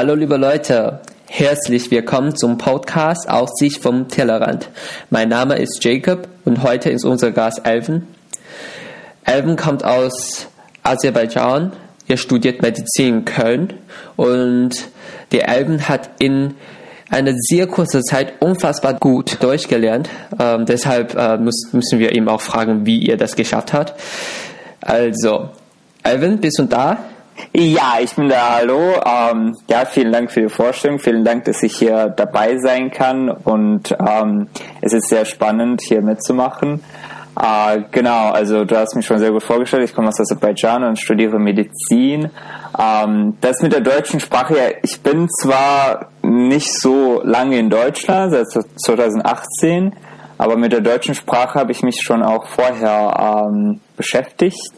Hallo liebe Leute, herzlich willkommen zum Podcast Aussicht vom Tellerrand. Mein Name ist Jacob und heute ist unser Gast Elven. Elven kommt aus Aserbaidschan, er studiert Medizin in Köln und der Elven hat in einer sehr kurzen Zeit unfassbar gut durchgelernt. Ähm, deshalb äh, müssen wir ihm auch fragen, wie er das geschafft hat. Also, Elven, bist du da? Ja, ich bin da, hallo. Ähm, ja, vielen Dank für die Vorstellung. Vielen Dank, dass ich hier dabei sein kann. Und ähm, es ist sehr spannend, hier mitzumachen. Äh, genau, also du hast mich schon sehr gut vorgestellt. Ich komme aus Aserbaidschan und studiere Medizin. Ähm, das mit der deutschen Sprache, ja, ich bin zwar nicht so lange in Deutschland, seit 2018, aber mit der deutschen Sprache habe ich mich schon auch vorher ähm, beschäftigt.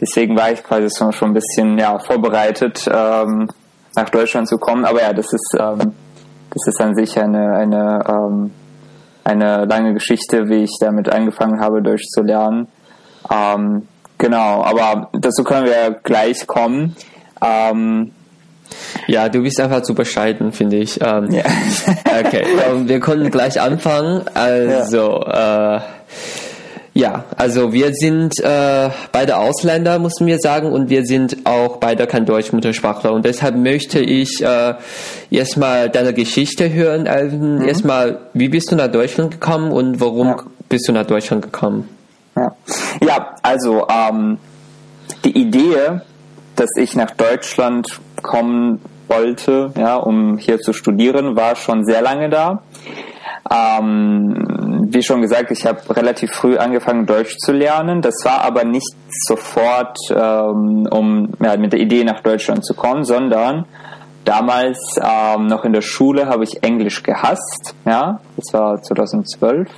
Deswegen war ich quasi schon ein bisschen ja, vorbereitet, ähm, nach Deutschland zu kommen. Aber ja, das ist, ähm, das ist an sich eine, eine, ähm, eine lange Geschichte, wie ich damit angefangen habe, Deutsch zu lernen. Ähm, genau, aber dazu können wir gleich kommen. Ähm, ja, du bist einfach zu bescheiden, finde ich. Ähm, ja. okay, ähm, wir können gleich anfangen. Also, ja. äh, ja, also wir sind äh, beide Ausländer, mussten wir sagen, und wir sind auch beide kein Deutsch-Muttersprachler. Und deshalb möchte ich äh, erstmal deine Geschichte hören, Alvin. Mhm. Erstmal, wie bist du nach Deutschland gekommen und warum ja. bist du nach Deutschland gekommen? Ja, ja also ähm, die Idee, dass ich nach Deutschland kommen wollte, ja, um hier zu studieren, war schon sehr lange da. Ähm, wie schon gesagt, ich habe relativ früh angefangen, Deutsch zu lernen. Das war aber nicht sofort, ähm, um ja, mit der Idee nach Deutschland zu kommen, sondern damals ähm, noch in der Schule habe ich Englisch gehasst. Ja, das war 2012.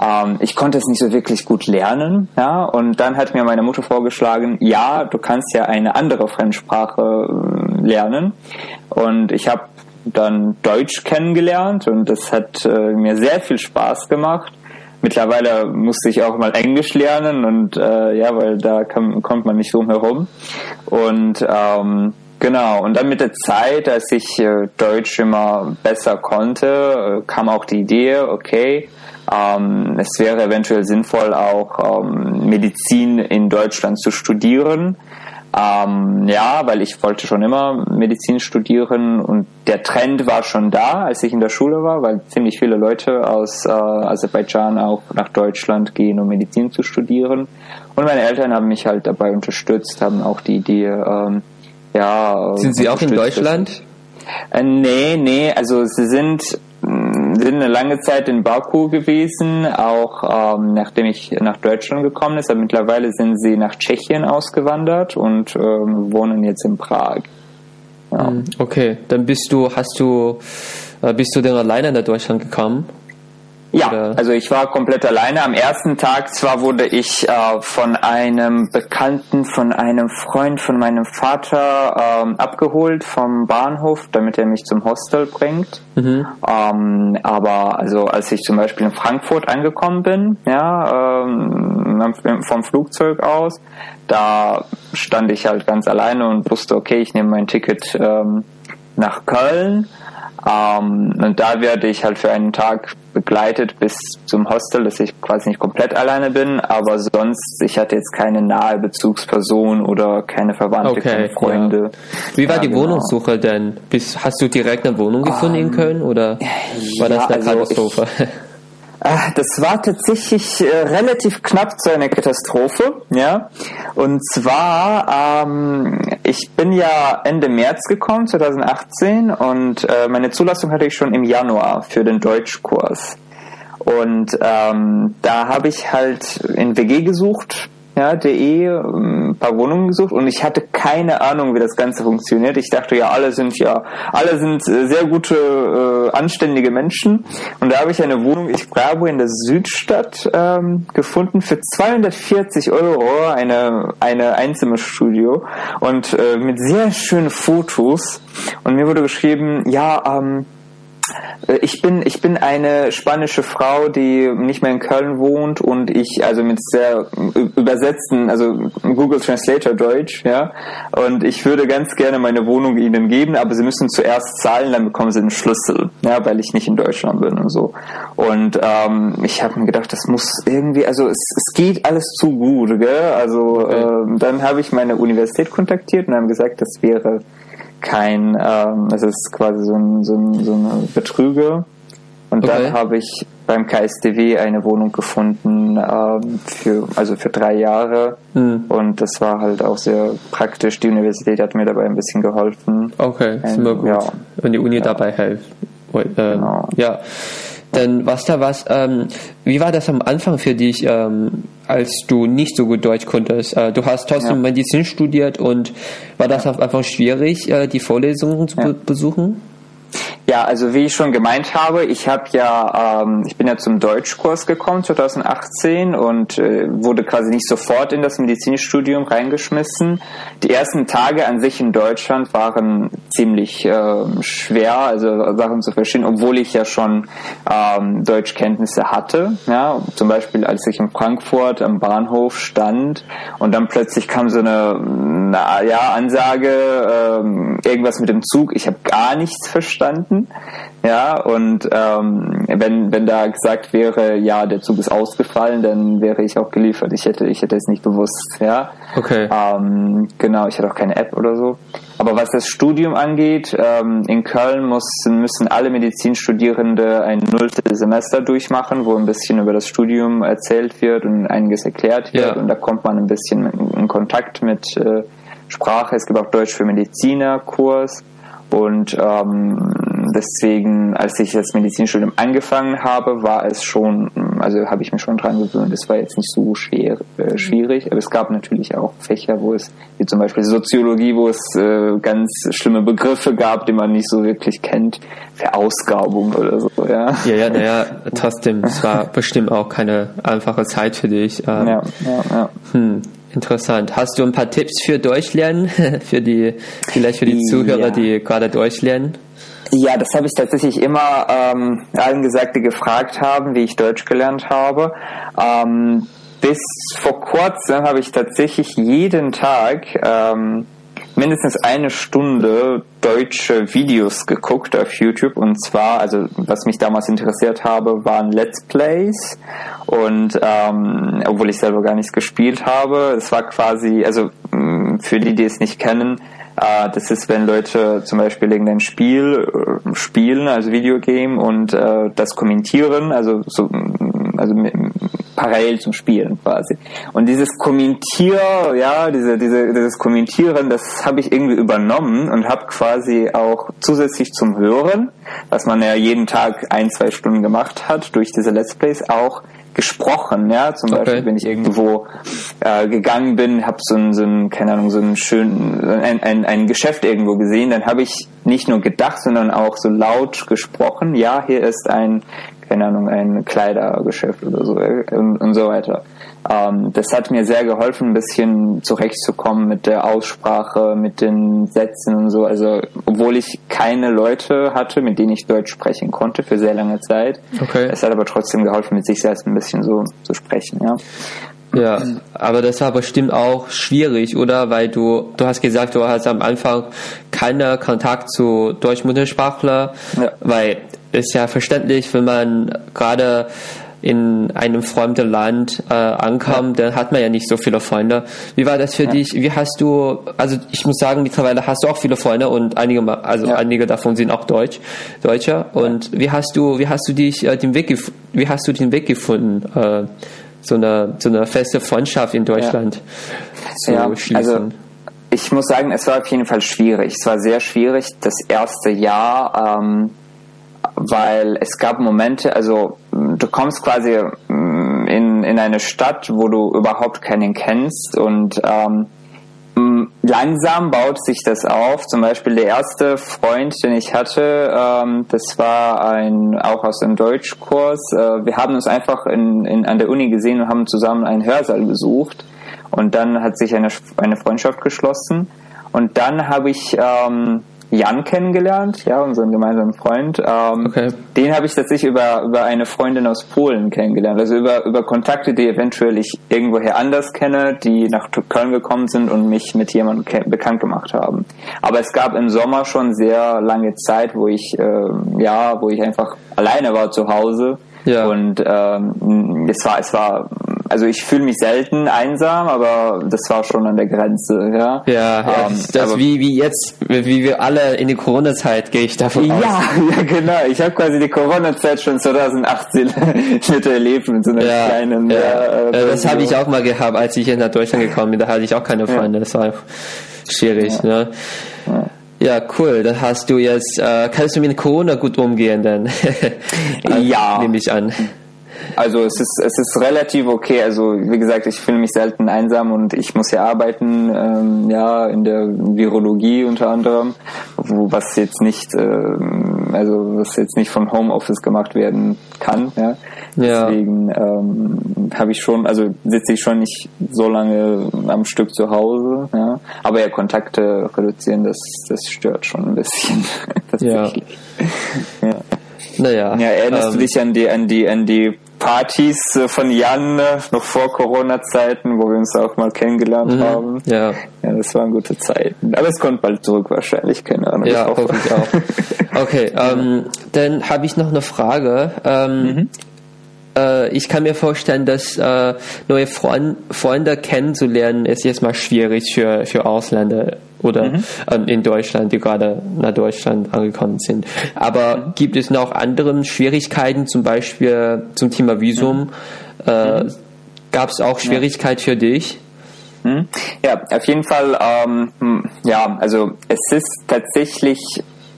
Ähm, ich konnte es nicht so wirklich gut lernen. Ja, und dann hat mir meine Mutter vorgeschlagen, ja, du kannst ja eine andere Fremdsprache äh, lernen. Und ich habe dann Deutsch kennengelernt und das hat äh, mir sehr viel Spaß gemacht. Mittlerweile musste ich auch mal Englisch lernen und äh, ja, weil da kann, kommt man nicht drum herum. Und ähm, genau, und dann mit der Zeit, als ich äh, Deutsch immer besser konnte, äh, kam auch die Idee, okay, ähm, es wäre eventuell sinnvoll, auch ähm, Medizin in Deutschland zu studieren. Ähm, ja, weil ich wollte schon immer Medizin studieren und der Trend war schon da, als ich in der Schule war, weil ziemlich viele Leute aus äh, Aserbaidschan auch nach Deutschland gehen, um Medizin zu studieren. Und meine Eltern haben mich halt dabei unterstützt, haben auch die Idee, ähm, ja. Sind Sie auch in Deutschland? Äh, nee, nee, also sie sind sind eine lange Zeit in Baku gewesen, auch ähm, nachdem ich nach Deutschland gekommen ist. Aber mittlerweile sind sie nach Tschechien ausgewandert und ähm, wohnen jetzt in Prag. Ja. Hm, okay, dann bist du, hast du, äh, bist du denn alleine nach Deutschland gekommen? Ja, Oder? also ich war komplett alleine. Am ersten Tag zwar wurde ich äh, von einem Bekannten, von einem Freund von meinem Vater ähm, abgeholt vom Bahnhof, damit er mich zum Hostel bringt. Mhm. Ähm, aber also als ich zum Beispiel in Frankfurt angekommen bin, ja, ähm, vom Flugzeug aus, da stand ich halt ganz alleine und wusste, okay, ich nehme mein Ticket ähm, nach Köln ähm, und da werde ich halt für einen Tag begleitet bis zum Hostel, dass ich quasi nicht komplett alleine bin, aber sonst, ich hatte jetzt keine nahe Bezugsperson oder keine Verwandte, okay, keine Freunde. Ja. Wie war ja, die genau. Wohnungssuche denn? Bis, hast du direkt eine Wohnung gefunden um, in ähm, Köln oder war das eine also Katastrophe? Ich, Ah, das war tatsächlich äh, relativ knapp zu einer Katastrophe, ja. Und zwar, ähm, ich bin ja Ende März gekommen, 2018, und äh, meine Zulassung hatte ich schon im Januar für den Deutschkurs. Und ähm, da habe ich halt in WG gesucht ja, de ähm, ein paar Wohnungen gesucht und ich hatte keine Ahnung, wie das Ganze funktioniert. Ich dachte ja, alle sind ja, alle sind äh, sehr gute, äh, anständige Menschen. Und da habe ich eine Wohnung, ich glaube, in der Südstadt ähm, gefunden für 240 Euro, eine, eine Einzimmerstudio und äh, mit sehr schönen Fotos. Und mir wurde geschrieben, ja, ähm, Äh, ich bin, ich bin eine spanische Frau, die nicht mehr in Köln wohnt und ich also mit sehr übersetzten, also Google Translator Deutsch, ja. Und ich würde ganz gerne meine Wohnung ihnen geben, aber sie müssen zuerst zahlen, dann bekommen sie einen Schlüssel, ja, weil ich nicht in Deutschland bin und so. Und ähm, ich habe mir gedacht, das muss irgendwie, also es, es geht alles zu gut, gell? Also okay. ähm, dann habe ich meine Universität kontaktiert und haben gesagt, das wäre kein, ähm, es ist quasi so ein, so ein, so eine Betrüge. Und okay. dann habe ich beim KSDW eine Wohnung gefunden ähm, für also für drei Jahre mhm. und das war halt auch sehr praktisch. Die Universität hat mir dabei ein bisschen geholfen. Okay, ist immer gut, ja. wenn die Uni ja. dabei hilft. Ähm, genau. Ja, denn was da was, ähm, wie war das am Anfang für dich, ähm, als du nicht so gut Deutsch konntest? Äh, du hast trotzdem ja. Medizin studiert und war das einfach schwierig, äh, die Vorlesungen zu ja. besuchen? Ja, also wie ich schon gemeint habe, ich habe ja, ähm, ich bin ja zum Deutschkurs gekommen 2018 und äh, wurde quasi nicht sofort in das Medizinstudium reingeschmissen. Die ersten Tage an sich in Deutschland waren ziemlich äh, schwer, also Sachen zu verstehen, obwohl ich ja schon ähm, Deutschkenntnisse hatte. Ja, zum Beispiel als ich in Frankfurt am Bahnhof stand und dann plötzlich kam so eine, na, ja Ansage, äh, irgendwas mit dem Zug. Ich habe gar nichts verstanden Minuten. Ja, und ähm, wenn, wenn da gesagt wäre, ja, der Zug ist ausgefallen, dann wäre ich auch geliefert. Ich hätte, ich hätte es nicht bewusst, ja. Okay. Ähm, genau, ich hatte auch keine App oder so. Aber was das Studium angeht, ähm, in Köln müssen, müssen alle Medizinstudierende ein nulltes Semester durchmachen, wo ein bisschen über das Studium erzählt wird und einiges erklärt wird. Ja. Und da kommt man ein bisschen in Kontakt mit äh, Sprache. Es gibt auch Deutsch für Mediziner Kurs. Und ähm, deswegen, als ich das Medizinstudium angefangen habe, war es schon, also habe ich mich schon dran gewöhnt. Es war jetzt nicht so schwer, äh, schwierig, aber es gab natürlich auch Fächer, wo es, wie zum Beispiel Soziologie, wo es äh, ganz schlimme Begriffe gab, die man nicht so wirklich kennt, Verausgabung oder so, ja. Ja, ja, naja, trotzdem, es war bestimmt auch keine einfache Zeit für dich. Ähm, ja, ja, ja. Hm. Interessant. Hast du ein paar Tipps für Deutschlernen? für die, vielleicht für die Zuhörer, ja. die gerade Deutsch lernen? Ja, das habe ich tatsächlich immer ähm, allen gesagt, die gefragt haben, wie ich Deutsch gelernt habe. Ähm, bis vor kurzem habe ich tatsächlich jeden Tag ähm, mindestens eine Stunde deutsche Videos geguckt auf YouTube. Und zwar, also was mich damals interessiert habe, waren Let's Plays. Und ähm, obwohl ich selber gar nichts gespielt habe, es war quasi, also für die, die es nicht kennen, äh, das ist, wenn Leute zum Beispiel irgendein Spiel äh, spielen, also Videogame und äh, das kommentieren, also so, also parallel zum Spielen quasi. Und dieses Kommentier, ja, diese, diese, dieses Kommentieren, das habe ich irgendwie übernommen und habe quasi auch zusätzlich zum Hören, was man ja jeden Tag ein, zwei Stunden gemacht hat, durch diese Let's Plays auch gesprochen, ja, zum okay. Beispiel, wenn ich irgendwo äh, gegangen bin, habe so ein, so ein, keine Ahnung, so ein schön, ein, ein, ein Geschäft irgendwo gesehen, dann habe ich nicht nur gedacht, sondern auch so laut gesprochen, ja, hier ist ein, keine Ahnung, ein Kleidergeschäft oder so und, und so weiter. Ähm, das hat mir sehr geholfen, ein bisschen zurechtzukommen mit der Aussprache, mit den Sätzen und so. Also, obwohl ich keine Leute hatte, mit denen ich Deutsch sprechen konnte für sehr lange Zeit. Okay. Es hat aber trotzdem geholfen, mit sich selbst ein bisschen so zu sprechen, ja. Ja, aber das war bestimmt auch schwierig, oder? Weil du, du hast gesagt, du hast am Anfang keinen Kontakt zu Deutschmuttersprachler, ja. weil es ja verständlich, wenn man gerade in einem fremden Land äh, ankommt, ja. dann hat man ja nicht so viele Freunde. Wie war das für ja. dich? Wie hast du, also ich muss sagen, mittlerweile hast du auch viele Freunde und einige, also ja. einige davon sind auch Deutsch, Deutscher. Und wie hast du, wie hast du dich äh, den Weg, wie hast du den Weg gefunden, äh, so eine, so eine feste Freundschaft in Deutschland zu schließen? Also ich muss sagen, es war auf jeden Fall schwierig. Es war sehr schwierig. Das erste Jahr, ähm, weil es gab Momente, also du kommst quasi mm, in, in eine Stadt, wo du überhaupt keinen kennst und ähm, mm, langsam baut sich das auf. Zum Beispiel der erste Freund, den ich hatte, ähm, das war ein auch aus dem Deutschkurs. Äh, wir haben uns einfach in, in, an der Uni gesehen und haben zusammen einen Hörsaal besucht. Und dann hat sich eine, eine Freundschaft geschlossen. Und dann habe ich ähm, Jan kennengelernt, ja, unseren gemeinsamen Freund. Ähm, okay. Den habe ich tatsächlich über, über eine Freundin aus Polen kennengelernt. Also über, über Kontakte, die eventuell ich irgendwoher anders kenne, die nach Köln gekommen sind und mich mit jemandem bekannt gemacht haben. Aber es gab im Sommer schon sehr lange Zeit, wo ich, äh, ja, wo ich einfach alleine war zu Hause. Ja. Und ähm, es war, es war also ich fühle mich selten einsam, aber das war schon an der Grenze, ja. Ja, ja ähm, das wie, wie jetzt, wie wir alle in die Corona-Zeit, gehe ich davon ja, aus. Ja, genau. Ich habe quasi die Corona-Zeit schon 2018 miterlebt mit so einer ja, kleinen... Ja, äh, das habe ich auch mal gehabt, als ich nach Deutschland gekommen bin. Da hatte ich auch keine Freunde. Das war schwierig, ne? Ja, cool. Da hast du jetzt, äh, kannst du mit Corona gut umgehen, dann? ja. Nehme ich an. Also es ist es ist relativ okay. Also wie gesagt, ich fühle mich selten einsam und ich muss ja arbeiten, ähm, ja in der Virologie unter anderem, wo was jetzt nicht ähm, also was jetzt nicht von Homeoffice gemacht werden kann. Ja. ja. Deswegen ähm, habe ich schon, also sitze ich schon nicht so lange am Stück zu Hause. Ja. Aber ja Kontakte reduzieren, das das stört schon ein bisschen. ja. ja. Naja. Ja, erinnerst ähm, du dich an die, an die, an die Partys äh, von Jan äh, noch vor Corona-Zeiten, wo wir uns auch mal kennengelernt mhm, haben. Ja. Ja, das waren gute Zeiten. Aber es kommt bald zurück wahrscheinlich, keine Ahnung. Ja, hoffe ich auch. Okay, ähm, dann habe ich noch eine Frage. Ähm, mhm. äh, ich kann mir vorstellen, dass äh, neue Freund, Freunde kennenzulernen ist jetzt mal schwierig für, für Ausländer oder mhm. ähm, in Deutschland, die gerade nach Deutschland angekommen sind. Aber mhm. gibt es noch andere Schwierigkeiten, zum Beispiel zum Thema Visum? Mhm. Äh, Gab es auch Schwierigkeit für dich? Mhm. Ja, auf jeden Fall. Ähm, hm, ja, also es ist tatsächlich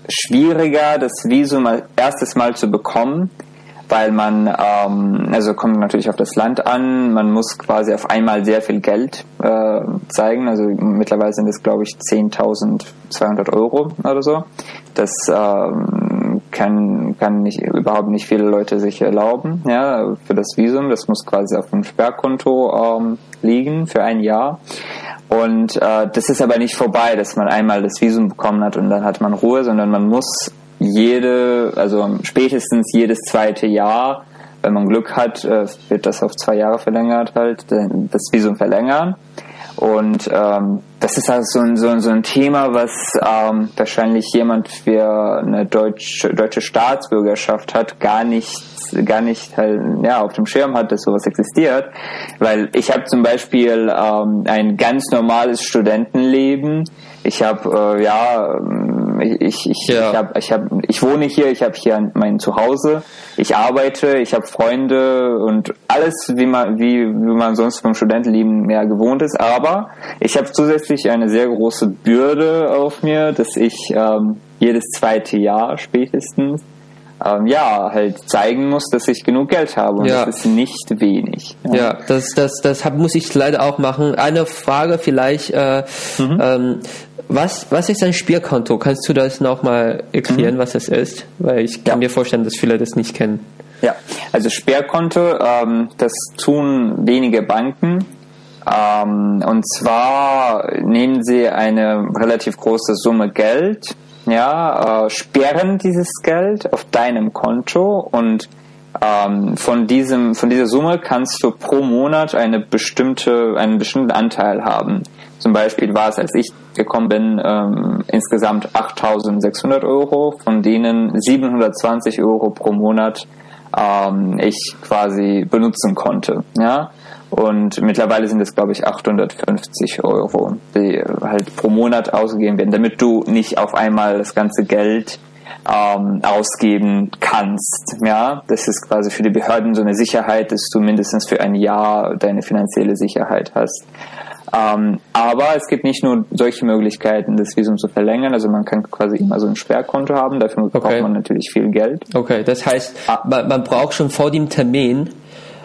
schwieriger, das Visum erstes Mal zu bekommen, weil man, ähm, also kommt natürlich auf das Land an, man muss quasi auf einmal sehr viel Geld äh, zeigen, also mittlerweile sind es glaube ich 10.200 Euro oder so. Das ähm, kann, kann nicht, überhaupt nicht viele Leute sich erlauben, ja, für das Visum. Das muss quasi auf dem Sperrkonto ähm, liegen für ein Jahr. Und äh, das ist aber nicht vorbei, dass man einmal das Visum bekommen hat und dann hat man Ruhe, sondern man muss jede, also spätestens jedes zweite Jahr, wenn man Glück hat, äh, wird das auf zwei Jahre verlängert halt, das Visum verlängern. Und ähm, das ist also so ein, so ein, so ein Thema, was ähm, wahrscheinlich jemand für eine deutsche, deutsche Staatsbürgerschaft hat, gar nicht, gar nicht halt, ja, auf dem Schirm hat, dass sowas existiert. Weil ich habe zum Beispiel ähm, ein ganz normales Studentenleben. Ich habe äh, ja ich, ich, ja. ich, hab, ich, hab, ich wohne hier, ich habe hier mein Zuhause, ich arbeite, ich habe Freunde und alles, wie man, wie, wie man sonst vom Studentenleben mehr gewohnt ist. Aber ich habe zusätzlich eine sehr große Bürde auf mir, dass ich ähm, jedes zweite Jahr spätestens ähm, ja, halt zeigen muss, dass ich genug Geld habe und ja. das ist nicht wenig. Ja, ja das, das, das hab, muss ich leider auch machen. Eine Frage vielleicht, äh, mhm. ähm, was, was ist ein Spielkonto? Kannst du das nochmal erklären, mhm. was das ist? Weil ich kann ja. mir vorstellen, dass viele das nicht kennen. Ja, also Sperrkonto, ähm, das tun wenige Banken. Ähm, und zwar nehmen sie eine relativ große Summe Geld, ja, äh, sperren dieses Geld auf deinem Konto und ähm, von diesem, von dieser Summe kannst du pro Monat eine bestimmte, einen bestimmten Anteil haben. Zum Beispiel war es, als ich gekommen bin, ähm, insgesamt 8.600 Euro, von denen 720 Euro pro Monat ähm, ich quasi benutzen konnte. Ja? Und mittlerweile sind es, glaube ich, 850 Euro, die halt pro Monat ausgegeben werden, damit du nicht auf einmal das ganze Geld ähm, ausgeben kannst. Ja, das ist quasi für die Behörden so eine Sicherheit, dass du mindestens für ein Jahr deine finanzielle Sicherheit hast. Ähm, aber es gibt nicht nur solche Möglichkeiten, das Visum zu verlängern. Also man kann quasi immer so ein Sperrkonto haben. Dafür okay. braucht man natürlich viel Geld. Okay, das heißt, ah. man, man braucht schon vor dem Termin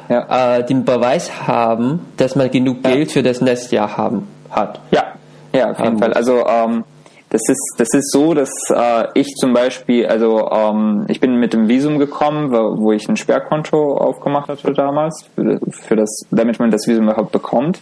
ja. äh, den Beweis haben, dass man genug Geld ja. für das nächste Jahr haben hat. Ja, ja, auf jeden Fall. Also ähm, Das ist, das ist so, dass äh, ich zum Beispiel, also ähm, ich bin mit dem Visum gekommen, wo, wo ich ein Sperrkonto aufgemacht hatte damals, für, das, damit man das Visum überhaupt bekommt.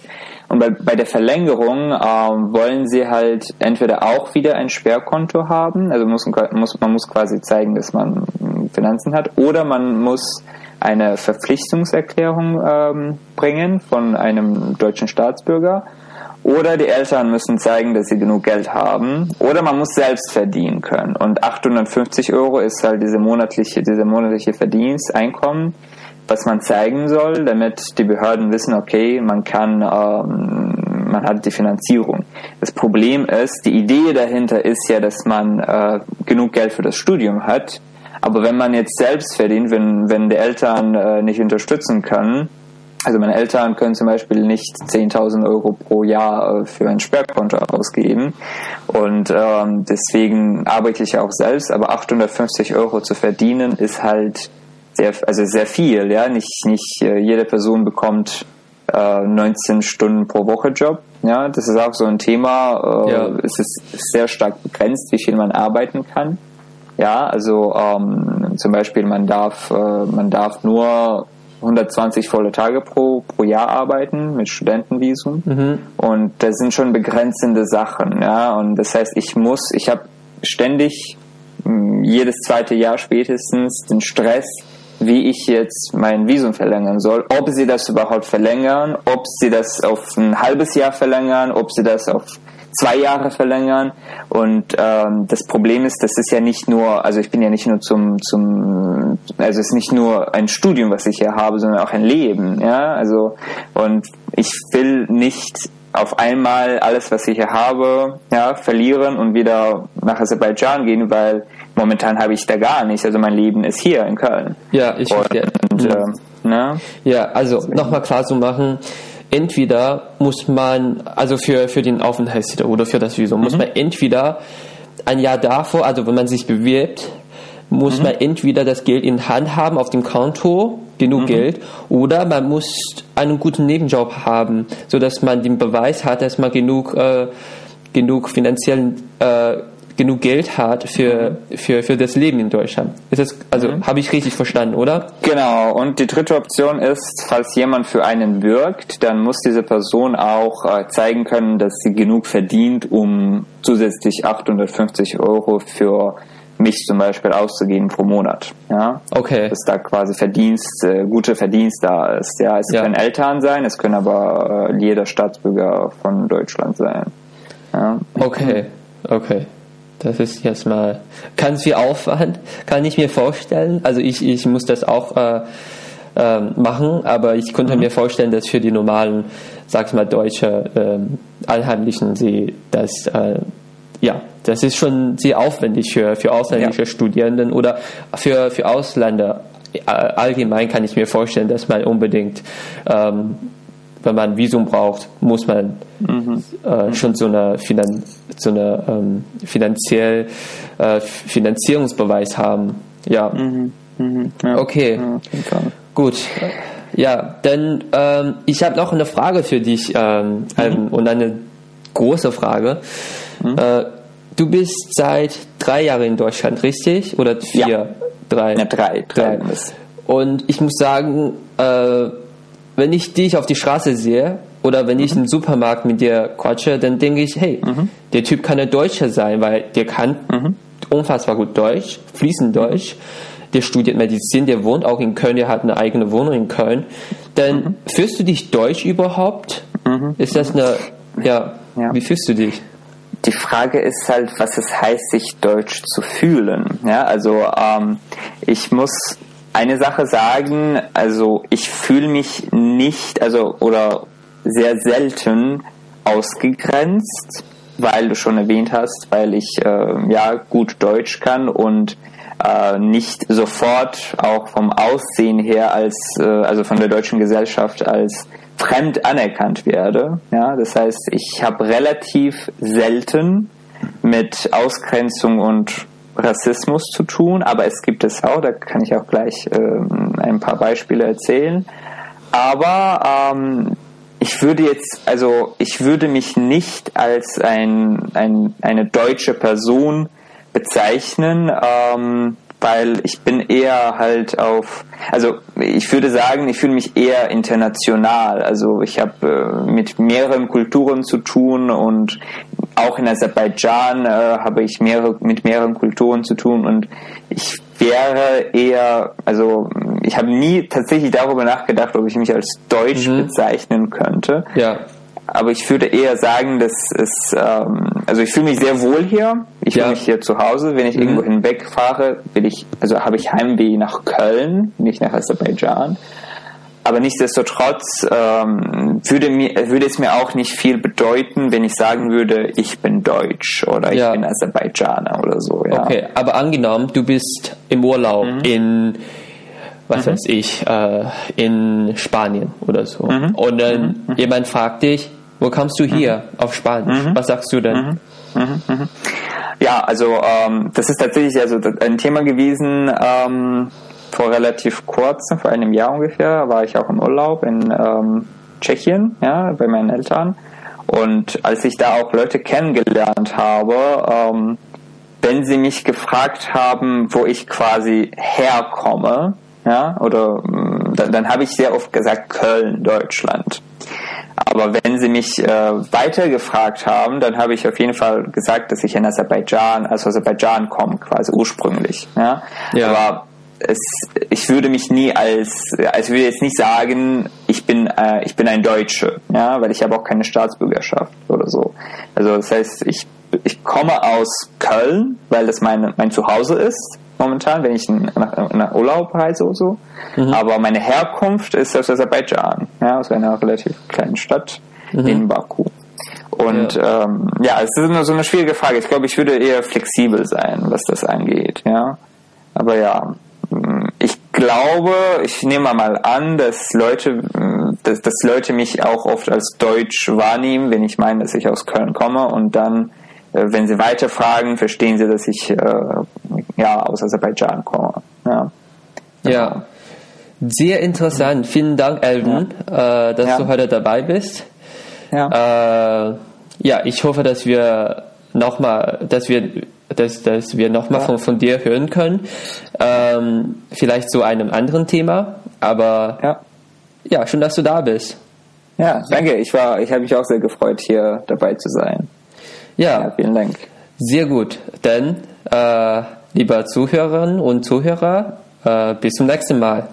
Und bei, bei der Verlängerung ähm, wollen sie halt entweder auch wieder ein Sperrkonto haben, also muss, muss, man muss quasi zeigen, dass man Finanzen hat, oder man muss eine Verpflichtungserklärung ähm, bringen von einem deutschen Staatsbürger oder die Eltern müssen zeigen, dass sie genug Geld haben. Oder man muss selbst verdienen können. Und 850 Euro ist halt diese monatliche, diese monatliche Verdiensteinkommen, was man zeigen soll, damit die Behörden wissen, okay, man kann, ähm, man hat die Finanzierung. Das Problem ist, die Idee dahinter ist ja, dass man äh, genug Geld für das Studium hat. Aber wenn man jetzt selbst verdient, wenn, wenn die Eltern äh, nicht unterstützen können, also meine Eltern können zum Beispiel nicht 10.000 Euro pro Jahr äh, für ein Sperrkonto ausgeben und ähm, deswegen arbeite ich auch selbst, aber 850 Euro zu verdienen ist halt sehr, also sehr viel, ja, nicht, nicht äh, jede Person bekommt äh, 19 Stunden pro Woche Job, ja, das ist auch so ein Thema, äh, ja. es ist sehr stark begrenzt, wie viel man arbeiten kann. Ja, also ähm, zum Beispiel man darf, äh, man darf nur 120 volle Tage pro, pro Jahr arbeiten mit Studentenvisum. Mhm. Und das sind schon begrenzende Sachen. Ja? Und das heißt, ich muss, ich habe ständig jedes zweite Jahr spätestens den Stress, wie ich jetzt mein Visum verlängern soll, ob sie das überhaupt verlängern, ob sie das auf ein halbes Jahr verlängern, ob sie das auf zwei Jahre verlängern. Und ähm, das Problem ist, das ist ja nicht nur, also ich bin ja nicht nur zum, zum, also es ist nicht nur ein Studium, was ich hier habe, sondern auch ein Leben, ja. Also und ich will nicht auf einmal alles, was ich hier habe, ja, verlieren und wieder nach Aserbaidschan gehen, weil momentan habe ich da gar nichts. Also mein Leben ist hier in Köln. Ja, ich verstehe. Und, mhm. äh, ne? Ja, also nochmal klar zu machen, entweder muss man, also für, für den Aufenthaltstitel oder für das Visum, mhm. muss man entweder ein Jahr davor, also wenn man sich bewirbt, muss mhm. man entweder das Geld in Hand haben auf dem Konto, genug mhm. Geld, oder man muss einen guten Nebenjob haben, so dass man den Beweis hat, dass man genug, äh, genug finanziellen äh, genug Geld hat für, für, für das Leben in Deutschland. Ist das, also mhm. habe ich richtig verstanden, oder? Genau. Und die dritte Option ist, falls jemand für einen wirkt, dann muss diese Person auch äh, zeigen können, dass sie genug verdient, um zusätzlich 850 Euro für mich zum Beispiel auszugeben pro Monat. Ja? Okay. Dass da quasi Verdienst, äh, gute Verdienst da ist. Ja, es ja. können Eltern sein, es können aber äh, jeder Staatsbürger von Deutschland sein. Ja. Okay, okay. Das ist jetzt mal ganz viel Aufwand, kann ich mir vorstellen. Also ich, ich muss das auch äh, äh, machen, aber ich konnte mhm. mir vorstellen, dass für die normalen, sag mal, deutsche äh, Allheimlichen sie das äh, ja, das ist schon sehr aufwendig für, für ausländische ja. Studierenden oder für, für Ausländer. Äh, allgemein kann ich mir vorstellen, dass man unbedingt ähm, wenn man ein Visum braucht, muss man mhm. äh, schon so eine, Finan so eine ähm, finanziell äh, Finanzierungsbeweis haben. Ja. Mhm. Mhm. ja. Okay. Ja, Gut. Ja, dann ähm, ich habe noch eine Frage für dich ähm, mhm. und eine große Frage. Mhm. Äh, du bist seit drei Jahren in Deutschland, richtig? Oder vier? Ja. Drei. Ja, drei. drei. drei. Und ich muss sagen, äh, wenn ich dich auf die Straße sehe oder wenn ich mhm. im Supermarkt mit dir quatsche, dann denke ich, hey, mhm. der Typ kann ein Deutscher sein, weil der kann mhm. unfassbar gut Deutsch, fließend Deutsch. Der studiert Medizin, der wohnt auch in Köln, der hat eine eigene Wohnung in Köln. Dann mhm. fühlst du dich deutsch überhaupt? Mhm. Ist das eine, ja, ja, wie fühlst du dich? die Frage ist halt, was es heißt, sich deutsch zu fühlen. Ja, also ähm, ich muss eine Sache sagen, also ich fühle mich nicht, also oder sehr selten ausgegrenzt, weil du schon erwähnt hast, weil ich äh, ja gut Deutsch kann und äh, nicht sofort auch vom Aussehen her als äh, also von der deutschen Gesellschaft als fremd anerkannt werde. Ja, das heißt, ich habe relativ selten mit Ausgrenzung und Rassismus zu tun, aber es gibt es auch, da kann ich auch gleich ähm, ein paar Beispiele erzählen. Aber ähm, ich würde jetzt, also ich würde mich nicht als ein, ein eine deutsche Person bezeichnen, ähm, weil ich bin eher halt auf, also ich würde sagen, ich fühle mich eher international. Also ich habe äh, mit mehreren Kulturen zu tun und auch in Aserbaidschan äh, habe ich mehrere, mit mehreren Kulturen zu tun und ich wäre eher, also ich habe nie tatsächlich darüber nachgedacht, ob ich mich als Deutsch mhm. bezeichnen könnte. Ja. Aber ich würde eher sagen, dass es, ähm, also ich fühle mich sehr wohl hier. Ich ja. fühle mich hier zu Hause. Wenn ich mhm. irgendwo hinwegfahre, will ich, also habe ich Heimweh nach Köln, nicht nach Aserbaidschan. Aber nichtsdestotrotz ähm, würde, mir, würde es mir auch nicht viel bedeuten, wenn ich sagen würde, ich bin Deutsch oder ich ja. bin Aserbaidschaner oder so. Ja. Okay, aber angenommen, du bist im Urlaub mhm. in, was mhm. weiß ich, äh, in Spanien oder so. Mhm. Und dann mhm. Mhm. jemand fragt dich, wo kommst du hier mhm. auf Spanisch? Was sagst du denn? Ja, also ähm, das ist tatsächlich also ein Thema gewesen. Ähm, vor relativ kurzem, vor einem Jahr ungefähr, war ich auch im Urlaub in ähm, Tschechien, ja, bei meinen Eltern. Und als ich da auch Leute kennengelernt habe, ähm, wenn sie mich gefragt haben, wo ich quasi herkomme, ja, oder mm, dann, dann habe ich sehr oft gesagt Köln, Deutschland. Aber wenn sie mich äh, weiter gefragt haben, dann habe ich auf jeden Fall gesagt, dass ich in Aserbaidschan, aus Aserbaidschan komme, quasi ursprünglich. Ja? ja. Aber es, ich würde mich nie als, also ich würde jetzt nicht sagen, ich bin, äh, ich bin ein Deutsche, ja, weil ich habe auch keine Staatsbürgerschaft oder so. Also das heißt, ich, ich komme aus Köln, weil das mein, mein Zuhause ist momentan, wenn ich nach, nach Urlaub reise oder so. Mhm. Aber meine Herkunft ist aus Aserbaidschan, ja, aus einer relativ kleinen Stadt mhm. in Baku. Und ja. Ähm, ja, es ist immer so eine schwierige Frage. Ich glaube, ich würde eher flexibel sein, was das angeht, ja. Aber ja, ich glaube, ich nehme mal an, dass Leute, dass, dass Leute mich auch oft als Deutsch wahrnehmen, wenn ich meine, dass ich aus Köln komme und dann, äh, wenn sie weiter fragen, verstehen sie, dass ich äh, ja aus Aserbaidschan komme. Ja. ja. Sehr interessant. Vielen Dank, Elvin, ja. äh, dass ja. du heute dabei bist. Ja. Äh, ja, ich hoffe, dass wir nochmal, dass wir dass, dass wir nochmal ja. von, von dir hören können. Ähm, vielleicht zu einem anderen Thema, aber ja. ja, schön, dass du da bist. Ja, danke. Ich war, ich habe mich auch sehr gefreut, hier dabei zu sein. Ja, ja vielen Dank. Sehr gut. Denn, äh, lieber Zuhörerinnen und Zuhörer, äh, bis zum nächsten Mal.